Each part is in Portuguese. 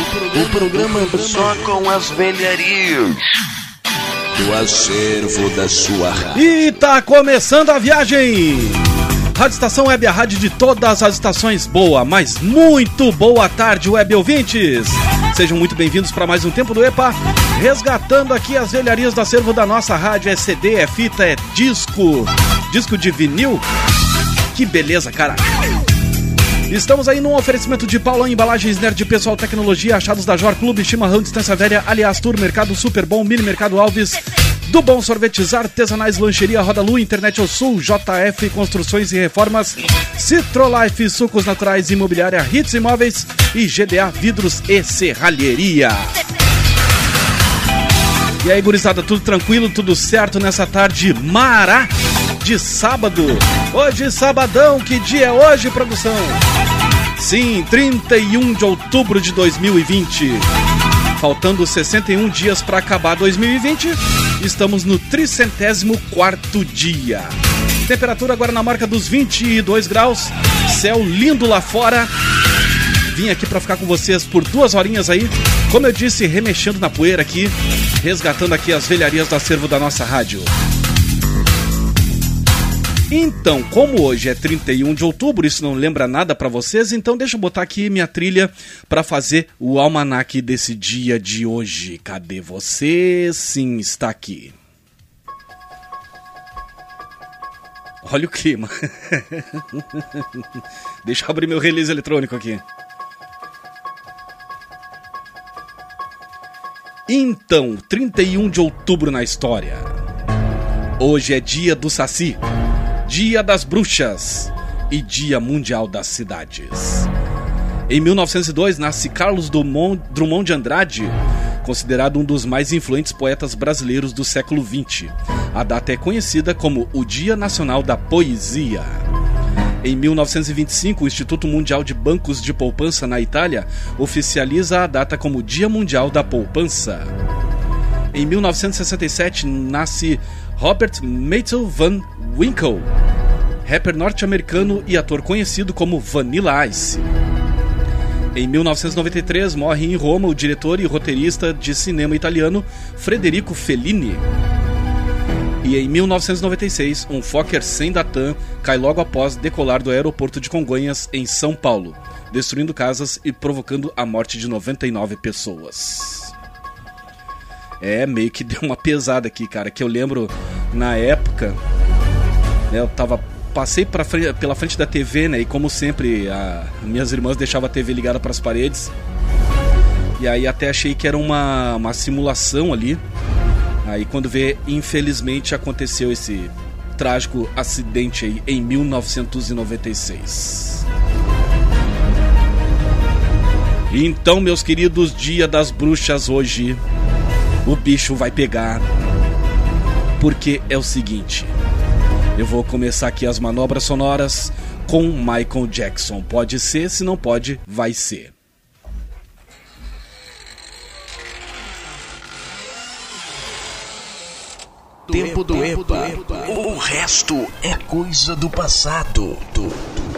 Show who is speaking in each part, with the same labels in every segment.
Speaker 1: O programa só com as velharias do acervo da sua rádio.
Speaker 2: E tá começando a viagem! Rádio Estação Web, a rádio de todas as estações. Boa, mas muito boa tarde, web ouvintes! Sejam muito bem-vindos para mais um Tempo do EPA, resgatando aqui as velharias do acervo da nossa rádio. É CD, é fita, é disco, disco de vinil. Que beleza, cara! Estamos aí num oferecimento de Paulão Embalagens Nerd Pessoal Tecnologia, achados da Jor Clube, Chimarrão Distância Velha, Aliás Tour, Mercado Super Bom, Mini Mercado Alves, do Bom Sorvetes Artesanais, Lancheria Roda Lu, Internet ao Sul, JF Construções e Reformas, Citrolife Sucos Naturais, Imobiliária Hits Imóveis e GDA Vidros e Serralheria. E aí, gurizada, tudo tranquilo, tudo certo nessa tarde mará de sábado. Hoje, sabadão, que dia é hoje, produção? Sim, 31 de outubro de 2020. Faltando 61 dias para acabar 2020, estamos no tricentésimo quarto dia. Temperatura agora na marca dos 22 graus, céu lindo lá fora. Vim aqui para ficar com vocês por duas horinhas aí, como eu disse, remexendo na poeira aqui, resgatando aqui as velharias do acervo da nossa rádio. Então, como hoje é 31 de outubro, isso não lembra nada para vocês, então deixa eu botar aqui minha trilha para fazer o almanaque desse dia de hoje. Cadê você? Sim, está aqui. Olha o clima. deixa eu abrir meu release eletrônico aqui. Então, 31 de outubro na história. Hoje é dia do Saci. Dia das Bruxas e Dia Mundial das Cidades. Em 1902 nasce Carlos Drummond de Andrade, considerado um dos mais influentes poetas brasileiros do século XX. A data é conhecida como o Dia Nacional da Poesia. Em 1925, o Instituto Mundial de Bancos de Poupança na Itália oficializa a data como Dia Mundial da Poupança. Em 1967, nasce Robert Matthew Van Winkle, rapper norte-americano e ator conhecido como Vanilla Ice. Em 1993, morre em Roma o diretor e roteirista de cinema italiano Federico Fellini. E em 1996, um Fokker sem Datan cai logo após decolar do aeroporto de Congonhas, em São Paulo, destruindo casas e provocando a morte de 99 pessoas. É, meio que deu uma pesada aqui, cara. Que eu lembro na época, né, eu tava. Passei pra frente, pela frente da TV, né? E como sempre, a, minhas irmãs deixavam a TV ligada para as paredes. E aí até achei que era uma, uma simulação ali. Aí quando vê, infelizmente aconteceu esse trágico acidente aí em 1996. Então, meus queridos, Dia das Bruxas hoje o bicho vai pegar. Porque é o seguinte, eu vou começar aqui as manobras sonoras com Michael Jackson. Pode ser, se não pode, vai ser.
Speaker 1: Tempo do EPA. O resto é coisa do passado. Do, do.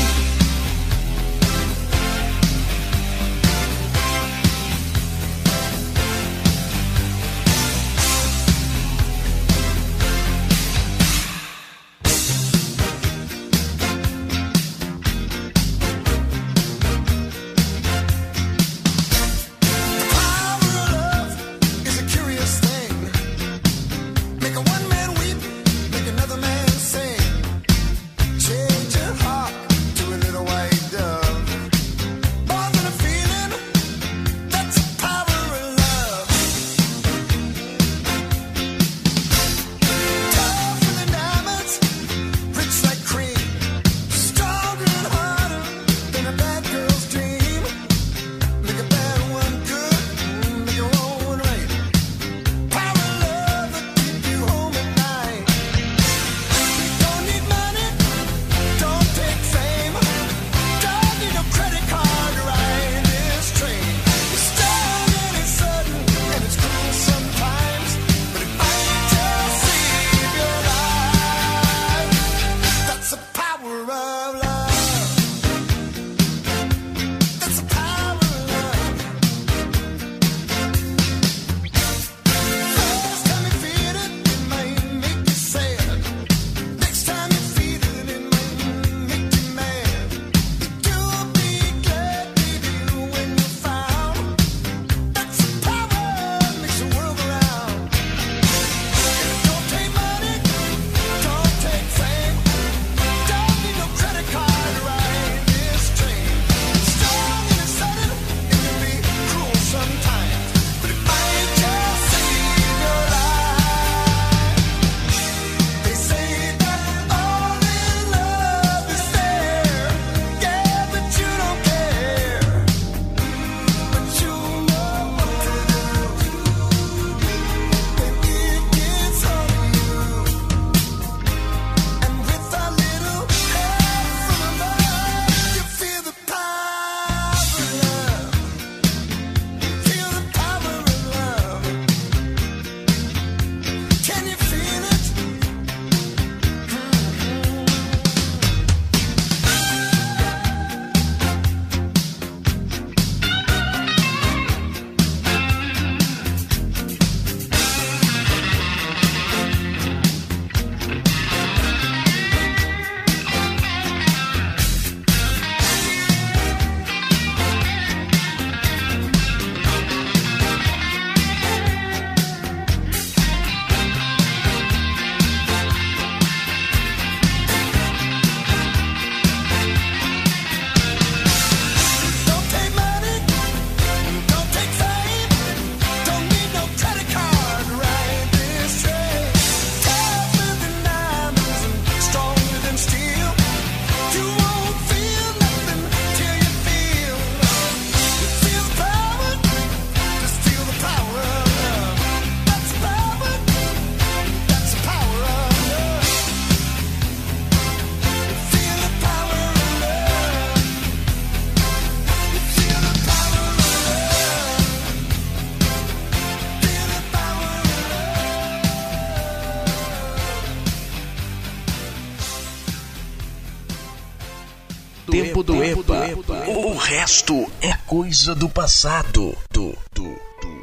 Speaker 1: Resto é coisa do passado. Do, do, do.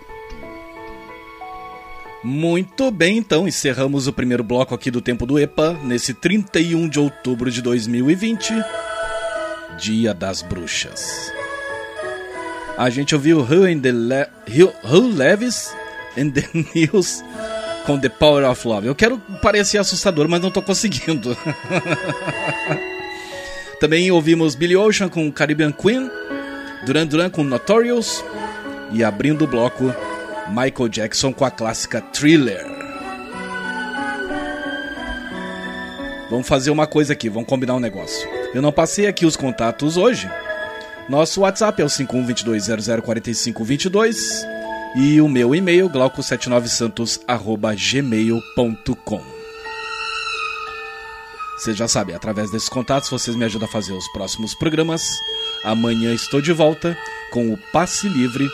Speaker 2: Muito bem, então encerramos o primeiro bloco aqui do Tempo do EPA nesse 31 de outubro de 2020, Dia das Bruxas. A gente ouviu Who, in the Le Who, Who Levis in the News com The Power of Love. Eu quero parecer assustador, mas não tô conseguindo. Também ouvimos Billy Ocean com Caribbean Queen, Duran Duran com Notorious e abrindo o bloco Michael Jackson com a clássica Thriller. Vamos fazer uma coisa aqui, vamos combinar um negócio. Eu não passei aqui os contatos hoje. Nosso WhatsApp é o 5122004522 e o meu e-mail glauco79santos@gmail.com. Você já sabe, através desses contatos vocês me ajudam a fazer os próximos programas. Amanhã estou de volta com o Passe Livre,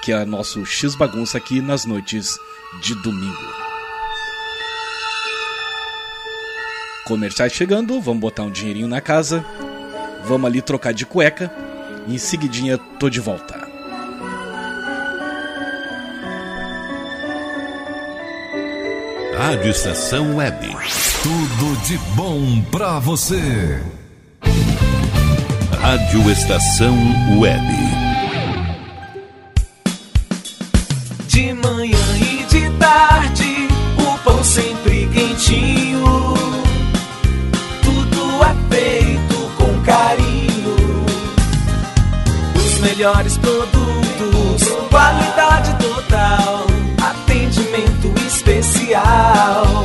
Speaker 2: que é nosso X bagunça aqui nas noites de domingo. Comerciais chegando, vamos botar um dinheirinho na casa, vamos ali trocar de cueca e em seguidinha tô de volta.
Speaker 3: Rádio Estação Web. Tudo de bom pra você. Rádio Estação Web.
Speaker 4: De manhã e de tarde, o pão sempre quentinho. Tudo é feito com carinho. Os melhores produtos, qualidade total, atendimento especial.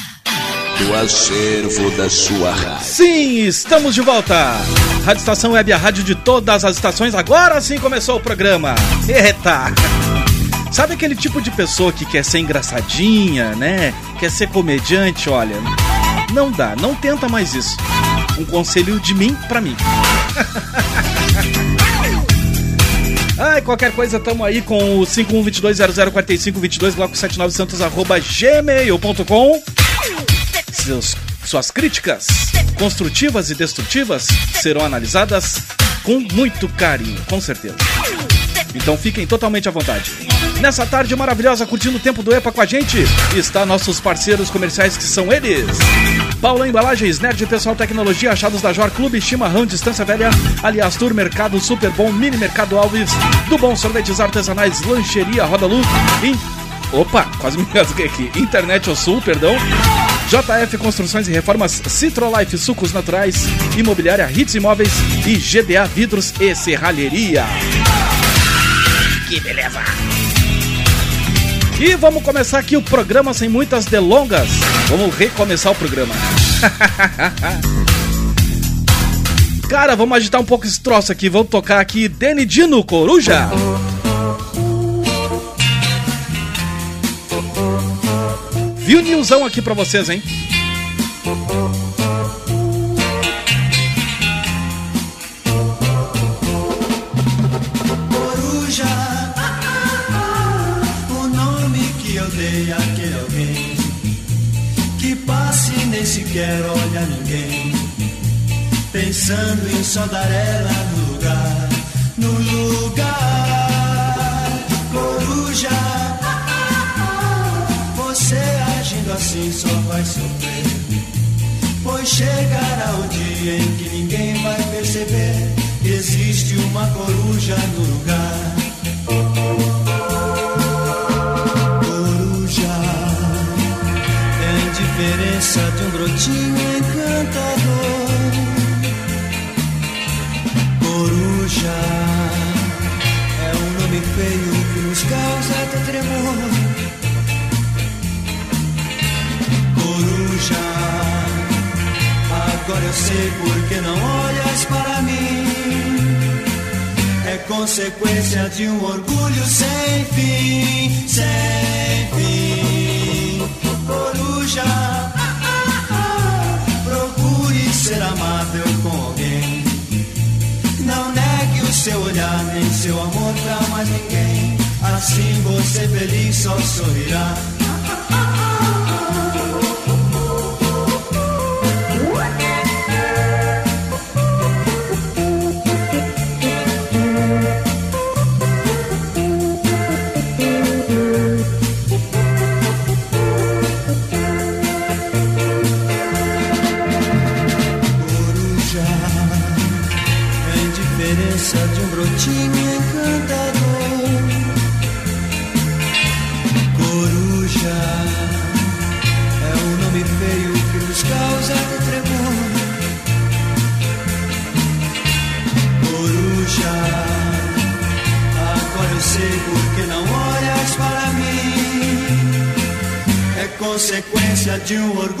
Speaker 1: do acervo da sua rádio.
Speaker 2: Sim, estamos de volta. Rádio Estação Web, a rádio de todas as estações. Agora sim começou o programa. Eita! Sabe aquele tipo de pessoa que quer ser engraçadinha, né? Quer ser comediante? Olha, não dá, não tenta mais isso. Um conselho de mim pra mim. Ai, qualquer coisa, tamo aí com o 5122004522, bloco 79 santos arroba gmail.com. Seus, suas críticas construtivas e destrutivas serão analisadas com muito carinho, com certeza. Então fiquem totalmente à vontade. Nessa tarde maravilhosa, curtindo o tempo do EPA com a gente, está nossos parceiros comerciais que são eles. Paula Embalagens, Nerd Pessoal Tecnologia, Achados da Jor Clube, Chimarrão, Distância Velha, Aliás Tour, Mercado Super Bom, Mini Mercado Alves, do Bom Sorvetes Artesanais, Lancheria Roda Lu. Opa, quase me engasguei aqui. Internet ao Sul, perdão. JF Construções e Reformas, Citrolife Sucos Naturais, Imobiliária Hits Imóveis e GDA Vidros e Serralheria. Que beleza! E vamos começar aqui o programa sem muitas delongas. Vamos recomeçar o programa. Cara, vamos agitar um pouco esse troço aqui. Vamos tocar aqui Deni Dino Coruja. Viu Nilzão aqui pra vocês, hein?
Speaker 5: Coruja, o nome que eu dei àquele alguém que passe e nem sequer olha ninguém, pensando em só ela no lugar, no lugar. Só vai sofrer, pois chegará o dia em que ninguém vai perceber. que Existe uma coruja no lugar. Coruja tem diferença de um brotinho encantador. Coruja é um nome feio que nos causa até tremor. Coruja, agora eu sei por que não olhas para mim. É consequência de um orgulho sem fim, sem fim. Coruja, procure ser amável com alguém. Não negue o seu olhar nem seu amor pra mais ninguém. Assim você feliz só sorrirá. Consequência de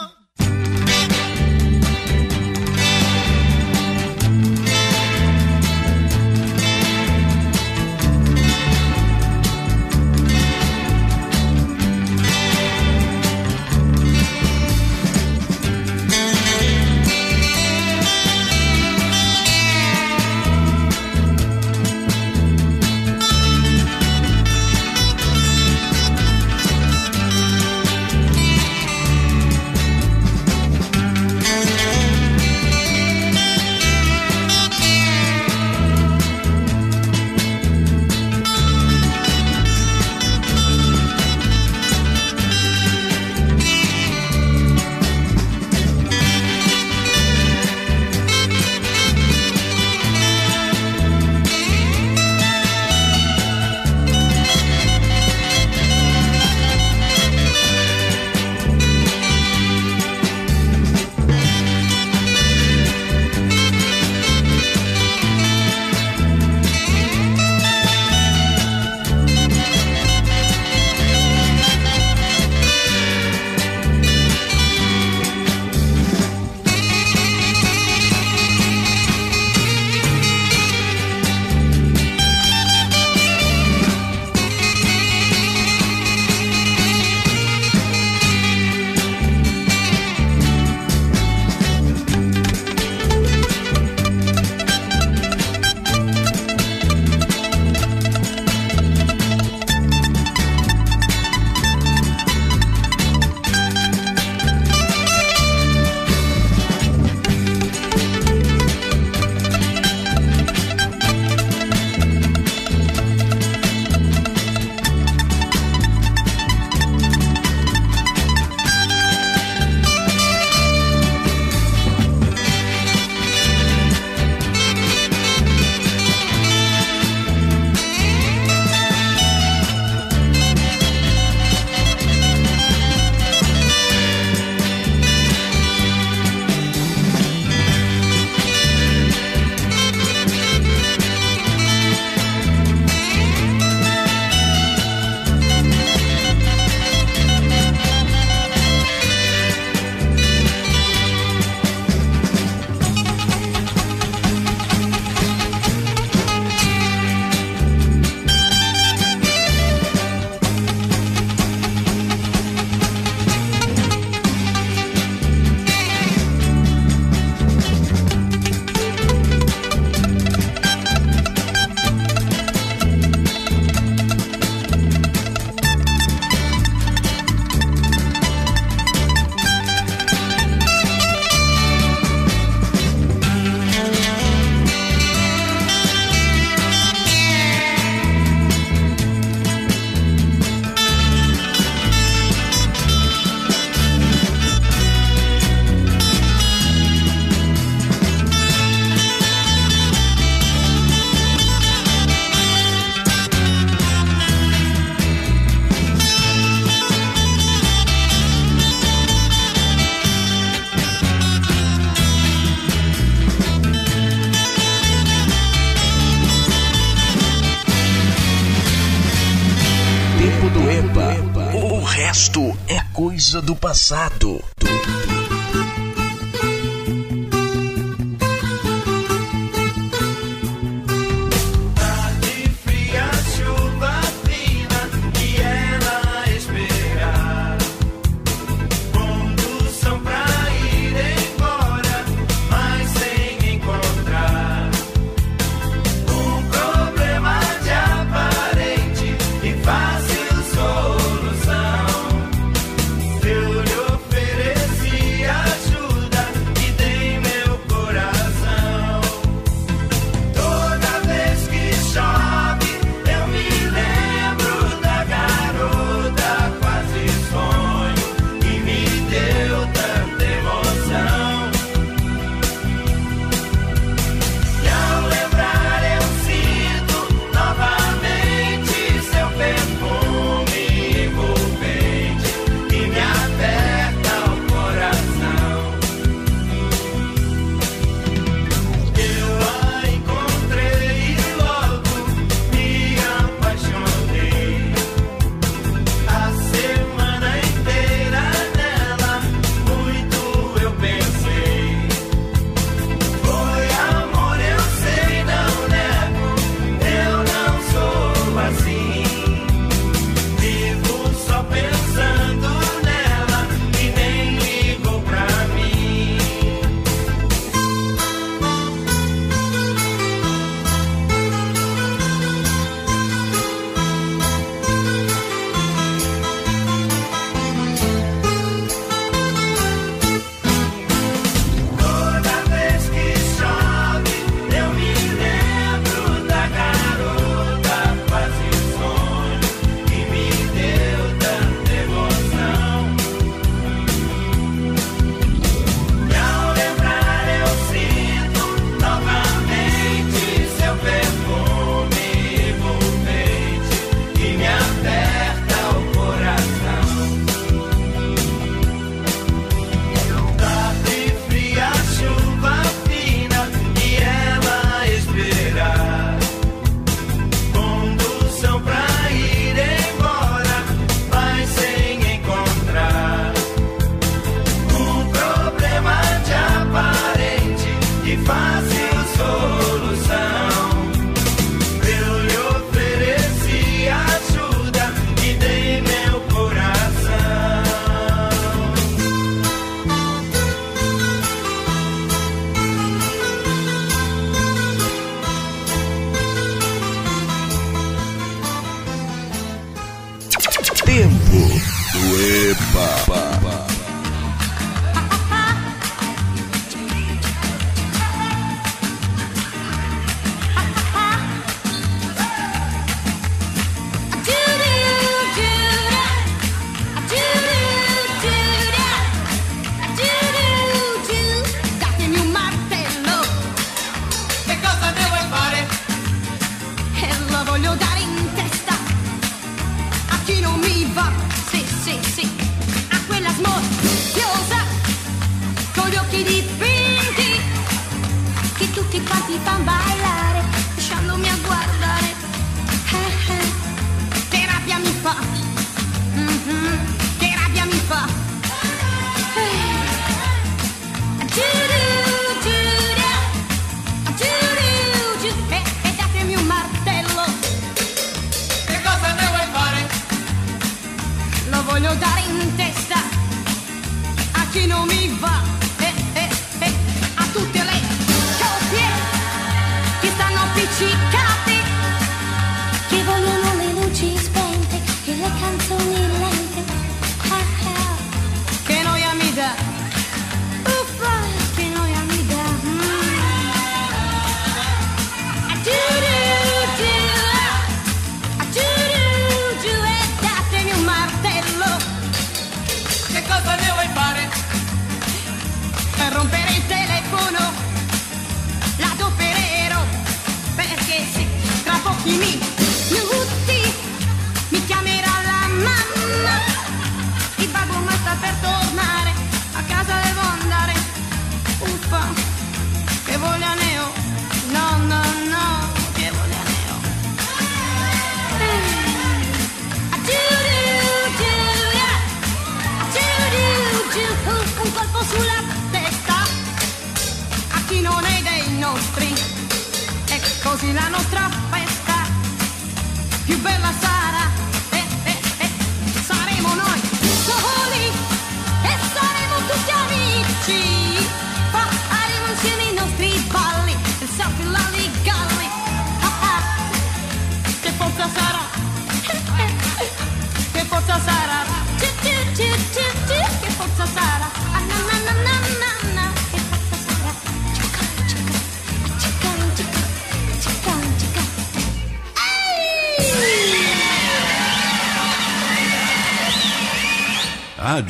Speaker 5: Passado.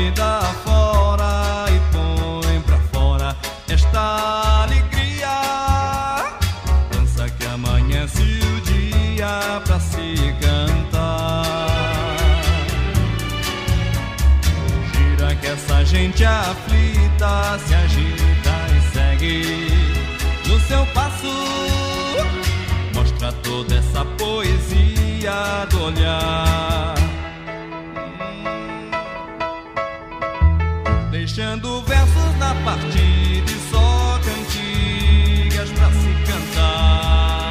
Speaker 6: Vida fora e põe pra fora esta alegria. Dança que amanhece o dia pra se cantar. Gira que essa gente aflita se agita e segue no seu passo. Mostra toda essa poesia do olhar. Deixando versos na partida e só cantigas pra se cantar.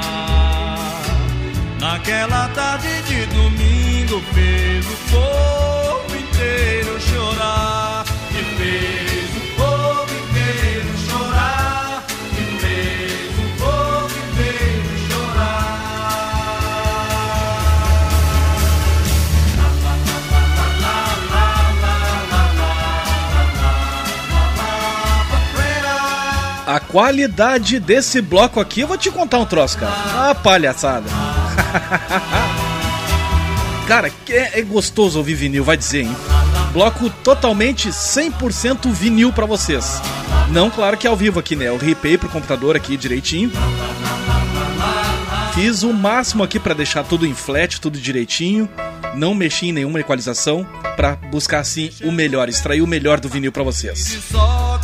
Speaker 6: Naquela tarde de domingo fez o povo inteiro chorar. E fez
Speaker 2: qualidade desse bloco aqui, eu vou te contar um troço, cara. Ah, palhaçada. cara, é, é gostoso ouvir vinil, vai dizer, hein? Bloco totalmente 100% vinil pra vocês. Não, claro que é ao vivo aqui, né? Eu ripei pro computador aqui direitinho. Fiz o máximo aqui pra deixar tudo em flat, tudo direitinho. Não mexi em nenhuma equalização pra buscar assim o melhor, extrair o melhor do vinil pra vocês.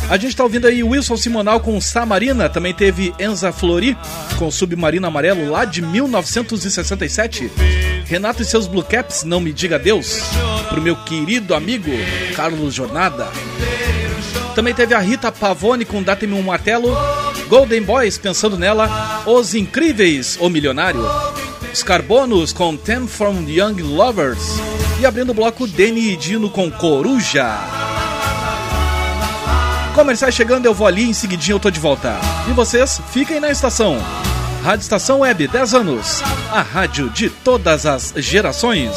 Speaker 2: A gente tá ouvindo aí Wilson Simonal com Samarina, também teve Enza Flori com Submarino Amarelo lá de 1967. Renato e seus Blue Caps, Não Me Diga Deus, pro meu querido amigo Carlos Jornada. Também teve a Rita Pavone com Date-me um Martelo, Golden Boys, pensando nela, Os Incríveis, O Milionário, os Carbonos com Ten from Young Lovers e abrindo o bloco Deni e Dino com Coruja. Comerciais chegando, eu vou ali, em seguidinho eu tô de volta. E vocês, fiquem na estação. Rádio Estação Web, 10 anos. A rádio de todas as gerações.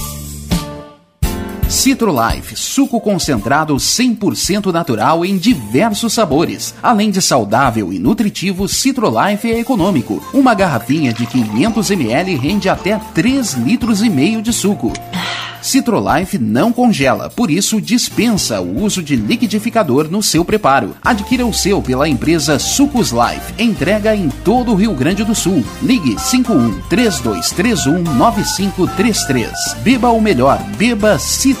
Speaker 7: Citrolife, suco concentrado 100% natural em diversos sabores. Além de saudável e nutritivo, Citrolife é econômico. Uma garrafinha de 500 ml rende até 3 litros e meio de suco. Citrolife não congela, por isso dispensa o uso de liquidificador no seu preparo. Adquira o seu pela empresa Sucos Life. Entrega em todo o Rio Grande do Sul. Ligue 51 3231 9533. Beba o melhor, beba Citrolife.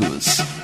Speaker 7: pessoas.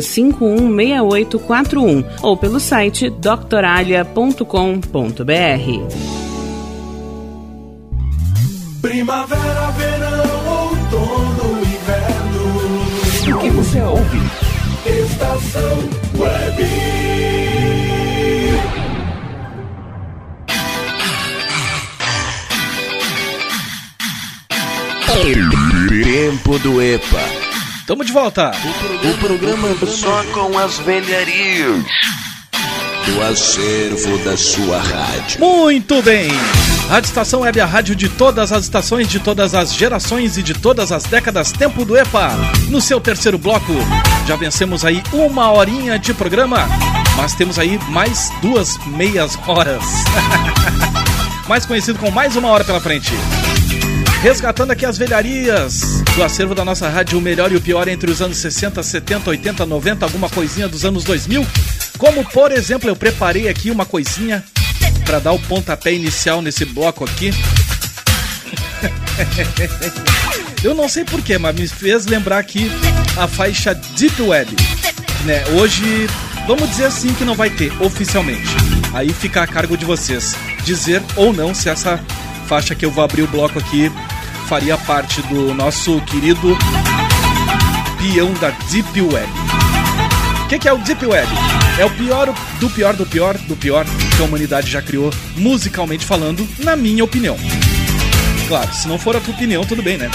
Speaker 8: 516841 ou pelo site doctoralha.com.br.
Speaker 4: Primavera, verão, outono, inverno.
Speaker 7: O que você ouve?
Speaker 4: Estação Web.
Speaker 1: Tempo do EPA.
Speaker 2: Tamo de volta.
Speaker 1: O programa só com as velharias do acervo da sua rádio.
Speaker 2: Muito bem. Rádio Estação Web, a rádio de todas as estações, de todas as gerações e de todas as décadas. Tempo do EPA. No seu terceiro bloco, já vencemos aí uma horinha de programa, mas temos aí mais duas meias horas. mais conhecido com mais uma hora pela frente. Resgatando aqui as velharias do acervo da nossa rádio, o melhor e o pior entre os anos 60, 70, 80, 90, alguma coisinha dos anos 2000. Como, por exemplo, eu preparei aqui uma coisinha para dar o pontapé inicial nesse bloco aqui. eu não sei porquê, mas me fez lembrar aqui a faixa Deep Web. Né? Hoje, vamos dizer assim que não vai ter, oficialmente. Aí fica a cargo de vocês dizer ou não se essa faixa que eu vou abrir o bloco aqui faria parte do nosso querido peão da Deep Web. O que, que é o Deep Web? É o pior do pior do pior do pior que a humanidade já criou, musicalmente falando, na minha opinião. Claro, se não for a tua opinião, tudo bem, né?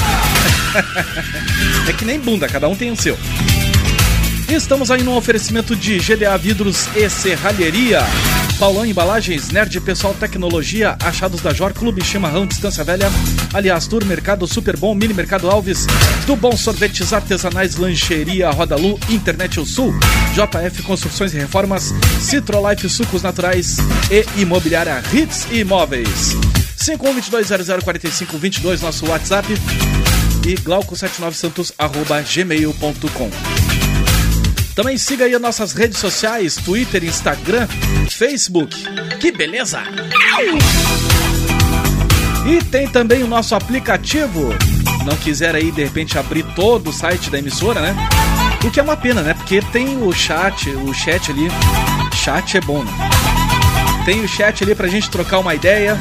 Speaker 2: é que nem bunda, cada um tem o seu. Estamos aí no oferecimento de GDA Vidros e Serralheria. Paulão Embalagens, Nerd Pessoal Tecnologia, Achados da Jor, Clube Chimarrão, Distância Velha, Aliás Tour, Mercado Super Bom, Mini Mercado Alves, do Bom Sorvetes Artesanais, Lancheria Rodalu, Internet o Sul, JF Construções e Reformas, Citrolife Sucos Naturais e Imobiliária Hits Imóveis. 5122004522, nosso WhatsApp e glauco79santos arroba gmail.com. Também siga aí as nossas redes sociais, Twitter, Instagram, Facebook. Que beleza! E tem também o nosso aplicativo. Não quiser aí de repente abrir todo o site da emissora, né? O que é uma pena, né? Porque tem o chat, o chat ali. Chat é bom, né? Tem o chat ali pra gente trocar uma ideia.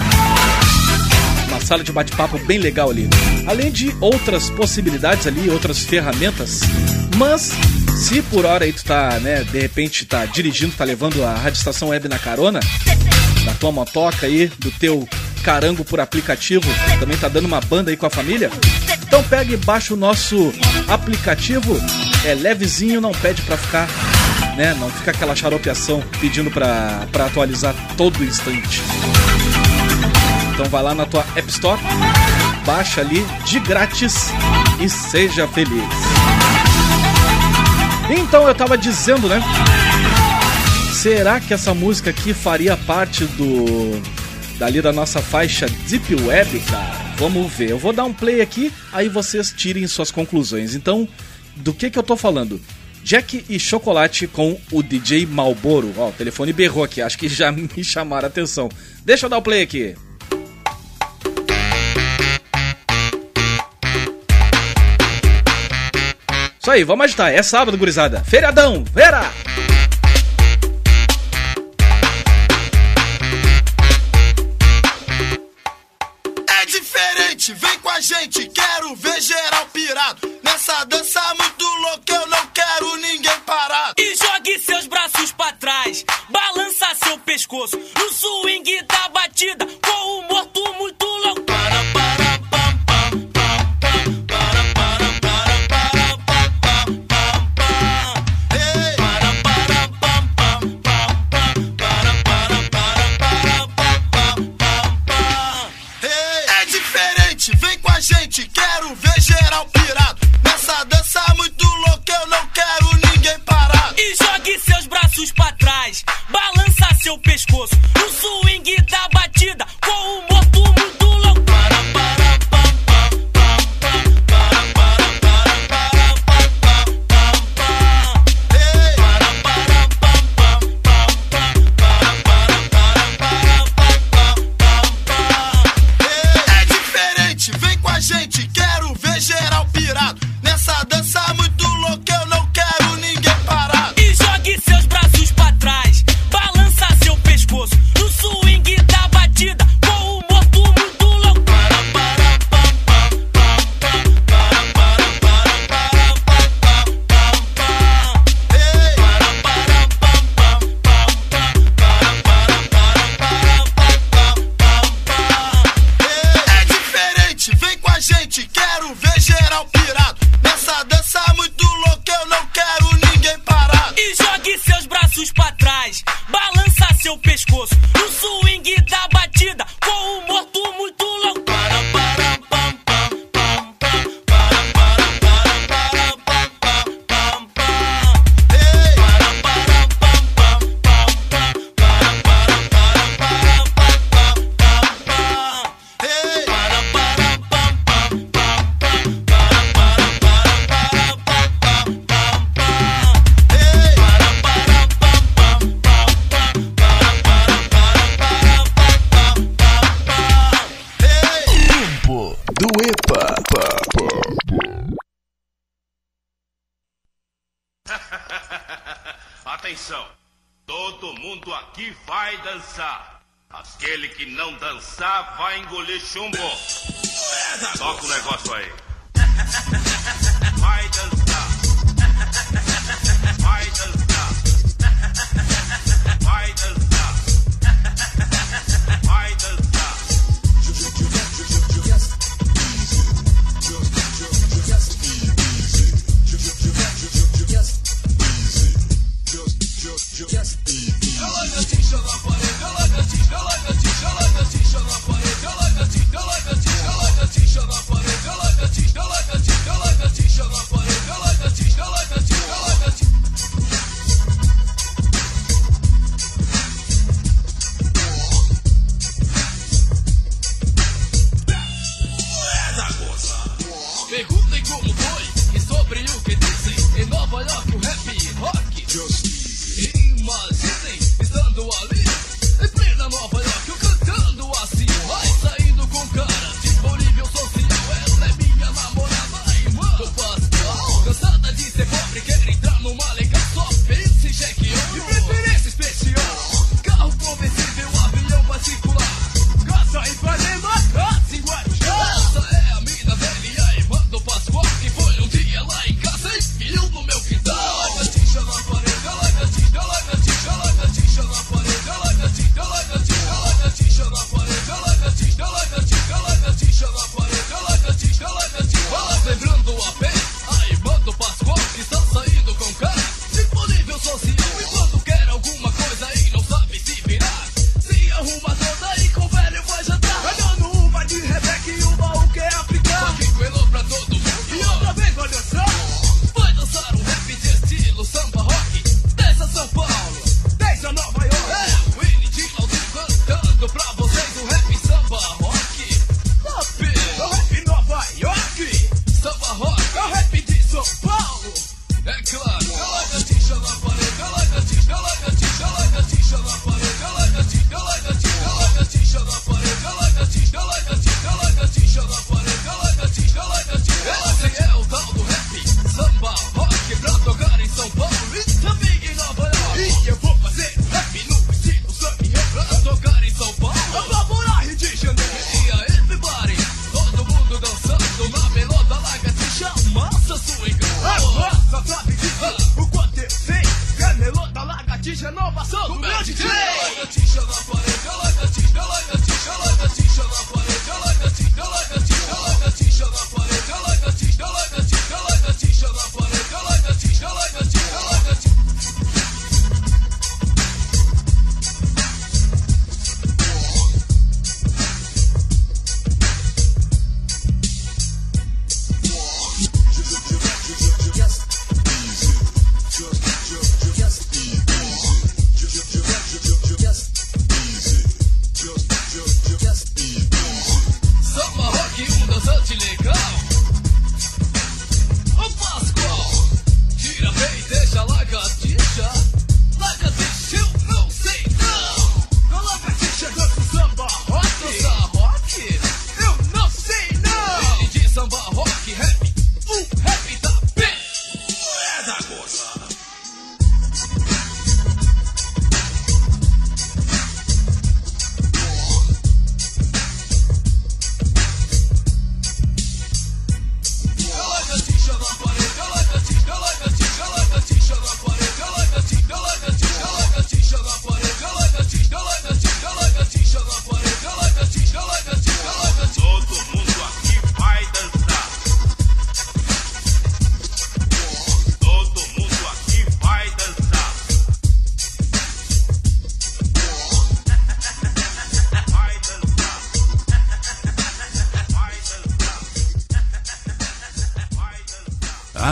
Speaker 2: Uma sala de bate-papo bem legal ali. Além de outras possibilidades ali, outras ferramentas. Mas se por hora aí tu tá, né, de repente tá dirigindo, tá levando a Rádio Estação Web na carona, da tua motoca aí, do teu carango por aplicativo, também tá dando uma banda aí com a família, então pega e baixa o nosso aplicativo, é levezinho, não pede pra ficar, né, não fica aquela xaropeação pedindo pra, pra atualizar todo instante. Então vai lá na tua App Store, baixa ali de grátis e seja feliz. Então eu tava dizendo, né? Será que essa música aqui faria parte do dali da nossa faixa Deep Web, cara? Vamos ver. Eu vou dar um play aqui, aí vocês tirem suas conclusões. Então, do que que eu tô falando? Jack e Chocolate com o DJ Malboro. Ó, o telefone berrou aqui, acho que já me chamaram a atenção. Deixa eu dar o play aqui. Isso aí, vamos agitar. É sábado, gurizada. Feriadão, vera!
Speaker 9: É diferente, vem com a gente, quero ver geral pirado. Nessa dança muito louca, eu não quero ninguém parado.
Speaker 10: E jogue seus braços pra trás, balança seu pescoço no swing da batida,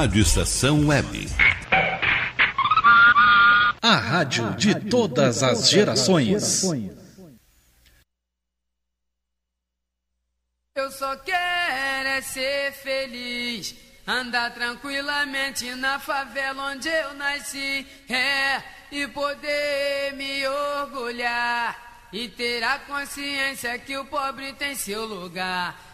Speaker 3: Rádio Estação Web.
Speaker 2: A rádio de todas as gerações.
Speaker 11: Eu só quero é ser feliz. Andar tranquilamente na favela onde eu nasci, é, e poder me orgulhar, e ter a consciência que o pobre tem seu lugar.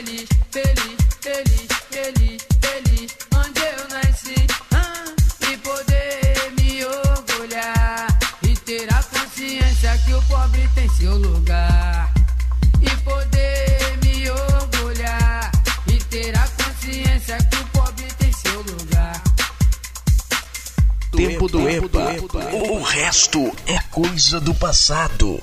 Speaker 11: feliz, feliz, feliz, feliz, feliz, onde eu nasci. Ah, e poder me orgulhar e ter a consciência que o pobre tem seu lugar. E poder me orgulhar e ter a consciência que o pobre tem seu lugar.
Speaker 1: Tempo do EPA, o resto é coisa do passado.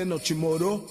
Speaker 12: Pênalti, morou?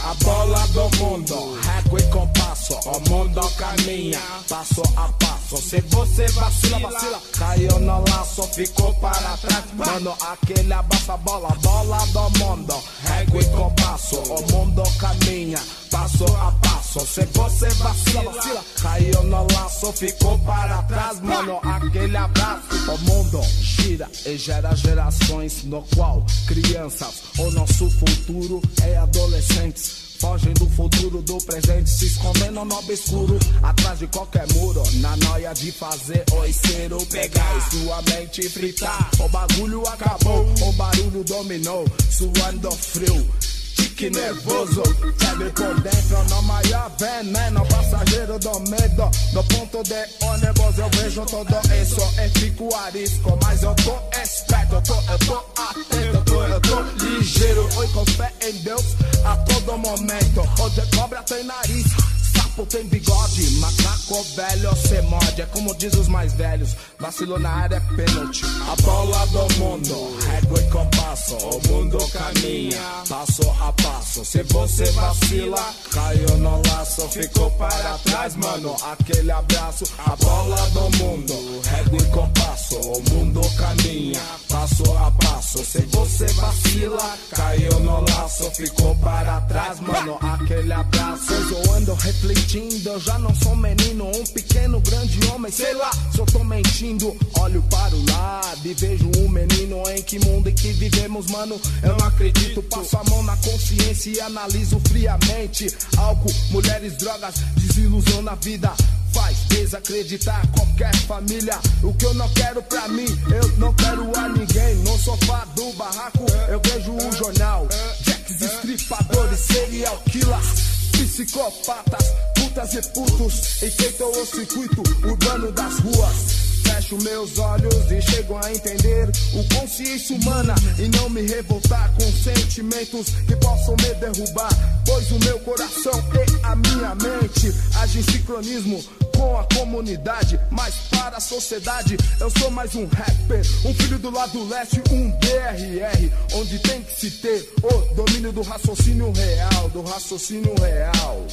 Speaker 12: A bola do mundo, régua e compasso. O mundo caminha, passo a passo. Se você vacila, vacila, caiu no laço, ficou para trás. Mano, aquele abraça a bola, bola do mundo, régua e compasso. O mundo caminha, passo a passo. Se você vacila, vacila, caiu no laço, ficou para trás. Mano, aquele abraço. O mundo gira e gera gerações, no qual crianças, o nosso futuro é adolescentes. Fogem do futuro, do presente, se escondendo no obscuro, atrás de qualquer muro, na noia de fazer o pegar e sua mente fritar. O bagulho acabou, o barulho dominou, suando frio. Tique nervoso, febre por dentro, no maior veneno, passageiro do medo. No ponto de ônibus eu vejo tudo isso e fico arisco, mas eu tô esperto, eu tô, eu tô atento, eu tô, eu tô ligeiro. Oi, com fé em Deus a todo momento. Onde cobra tem nariz. Sapo tem bigode, macaco velho se morde. É como diz os mais velhos, vacilou na área pênalti. A bola do mundo, régua e compasso. O mundo caminha, passo a passo. Se você vacila, caiu no laço, ficou para trás, mano. Aquele abraço, a bola do mundo, régua e compasso. O mundo caminha, passo a passo. Se você vacila, caiu no laço, ficou para trás, mano. Aquele abraço, eu ando refletindo. Eu já não sou menino, um pequeno, grande homem, sei lá se eu tô mentindo. Olho para o lado e vejo um menino em que mundo em que vivemos, mano. Eu não acredito, passo a mão na consciência e analiso friamente. Álcool, mulheres, drogas, desilusão na vida. Faz desacreditar qualquer família. O que eu não quero pra mim, eu não quero a ninguém. No sofá do barraco, eu vejo o jornal. Jacks, estripadores, serial killers. Psicopatas, putas e putos Enfeitam o circuito urbano das ruas Fecho meus olhos e chego a entender o consciência humana e não me revoltar com sentimentos que possam me derrubar. Pois o meu coração e a minha mente agem em sincronismo com a comunidade, mas para a sociedade eu sou mais um rapper, um filho do lado leste, um DRR, onde tem que se ter o domínio do raciocínio real, do raciocínio real.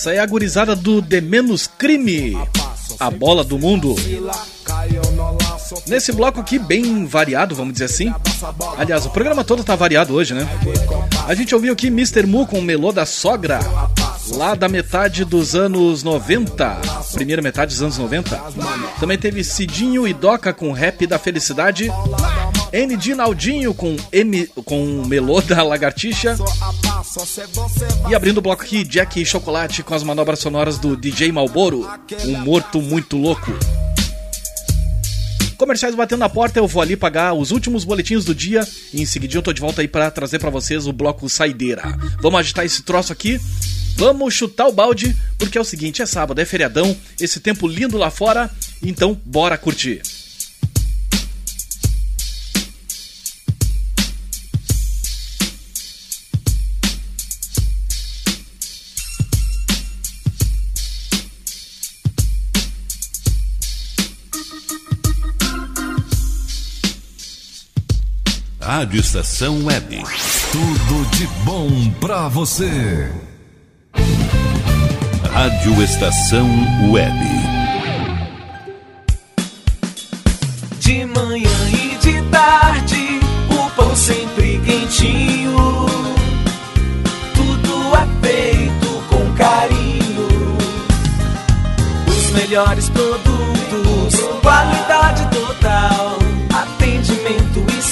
Speaker 2: Essa é a gurizada do De Menos Crime. A bola do mundo. Nesse bloco aqui, bem variado, vamos dizer assim. Aliás, o programa todo tá variado hoje, né? A gente ouviu aqui Mr. Mu com o Melô da Sogra, lá da metade dos anos 90. Primeira metade dos anos 90. Também teve Cidinho e Doca com Rap da Felicidade. N. Dinaldinho com, M, com Melô da Lagartixa. E abrindo o bloco aqui, Jack e Chocolate com as manobras sonoras do DJ Malboro, um morto muito louco. Comerciais batendo na porta, eu vou ali pagar os últimos boletins do dia e em seguida eu tô de volta aí pra trazer pra vocês o bloco Saideira. Vamos agitar esse troço aqui, vamos chutar o balde, porque é o seguinte, é sábado, é feriadão, esse tempo lindo lá fora, então bora curtir.
Speaker 3: Rádio Estação Web. Tudo de bom para você. Rádio Estação Web.
Speaker 4: De manhã e de tarde, o pão sempre quentinho. Tudo é feito com carinho. Os melhores produtos, qualidade total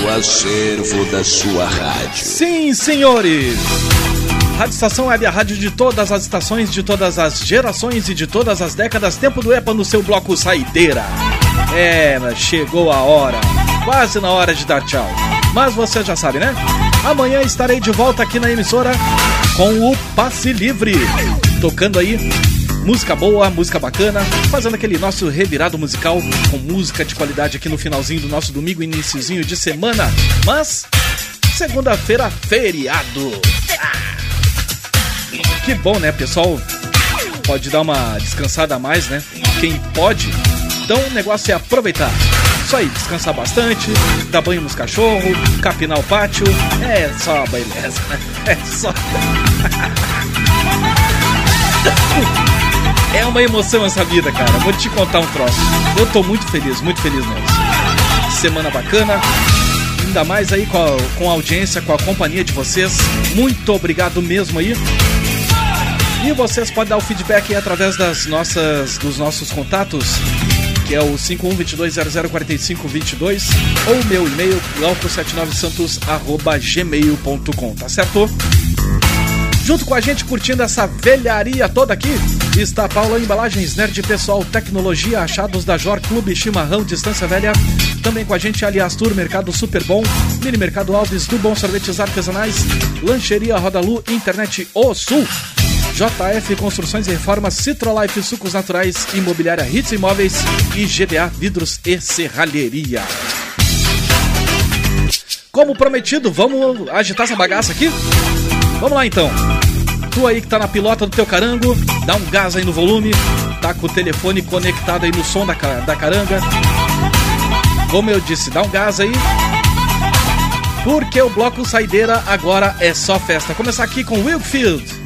Speaker 1: do acervo da sua rádio.
Speaker 2: Sim, senhores! Rádio Estação Web, a rádio de todas as estações, de todas as gerações e de todas as décadas. Tempo do EPA no seu bloco Saideira. É, chegou a hora. Quase na hora de dar tchau. Mas você já sabe, né? Amanhã estarei de volta aqui na emissora com o Passe Livre. Tocando aí música boa, música bacana, fazendo aquele nosso revirado musical com música de qualidade aqui no finalzinho do nosso domingo, iníciozinho de semana. Mas, segunda-feira, feriado. Ah, que bom, né, pessoal? Pode dar uma descansada a mais, né? Quem pode. Então o negócio é aproveitar. Isso aí, descansar bastante, dar banho nos cachorros, capinar o pátio. É só beleza. É só. É uma emoção essa vida, cara. Vou te contar um troço. Eu tô muito feliz, muito feliz mesmo. Semana bacana. Ainda mais aí com a, com a audiência, com a companhia de vocês. Muito obrigado mesmo aí. E vocês podem dar o feedback aí através das nossas, dos nossos contatos que é o 5122004522, ou meu e-mail, glauco79santos.gmail.com, tá certo? Junto com a gente, curtindo essa velharia toda aqui, está Paula Embalagens, Nerd Pessoal, Tecnologia, Achados da Jor, Clube Chimarrão, Distância Velha. Também com a gente, Aliás Tour, Mercado Super Bom, Mini Mercado Alves, do Bom Sorvetes Artesanais, Lancheria Rodalu, Internet O Sul. JF Construções e Reformas, Citrolife Sucos Naturais, Imobiliária Hits Imóveis e GDA Vidros e Serralheria. Como prometido, vamos agitar essa bagaça aqui? Vamos lá então. Tu aí que tá na pilota do teu carango, dá um gás aí no volume, tá com o telefone conectado aí no som da, da caranga. Como eu disse, dá um gás aí. Porque o bloco saideira agora é só festa. Começar aqui com Wilkfield.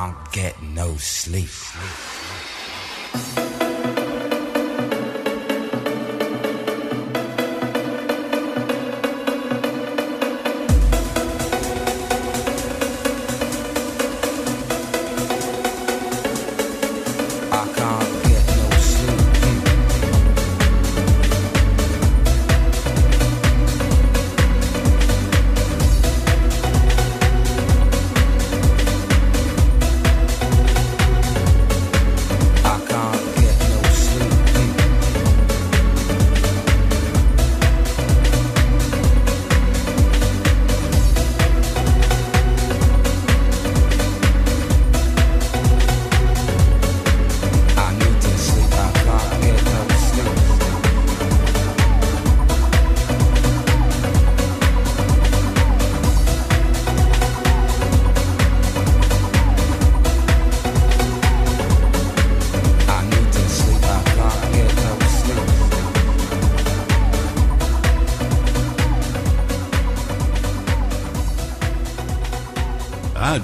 Speaker 13: don't get
Speaker 14: no sleep.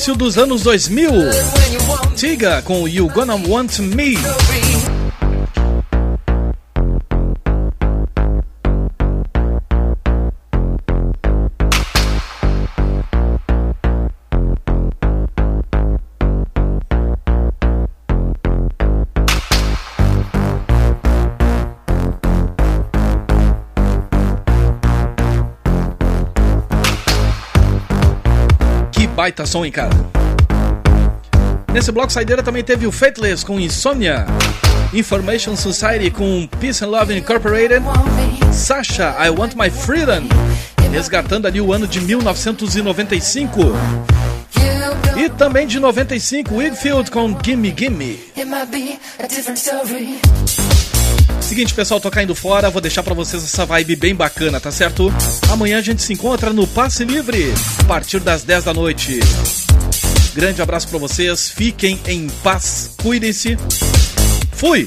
Speaker 2: Início dos anos 2000. Tiga com You Gonna Want Me. Baita som, hein, cara? Nesse bloco saideira também teve o Fateless com Insomnia, Information Society com Peace and Love Incorporated, Sasha, I Want My Freedom, resgatando ali o ano de 1995. E também de 95, Wigfield com Gimme Gimme. Seguinte, pessoal, tô caindo fora, vou deixar pra vocês essa vibe bem bacana, tá certo? Amanhã a gente se encontra no Passe Livre, a partir das 10 da noite. Grande abraço pra vocês, fiquem em paz, cuidem-se. Fui!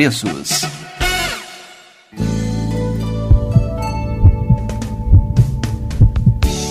Speaker 7: preços.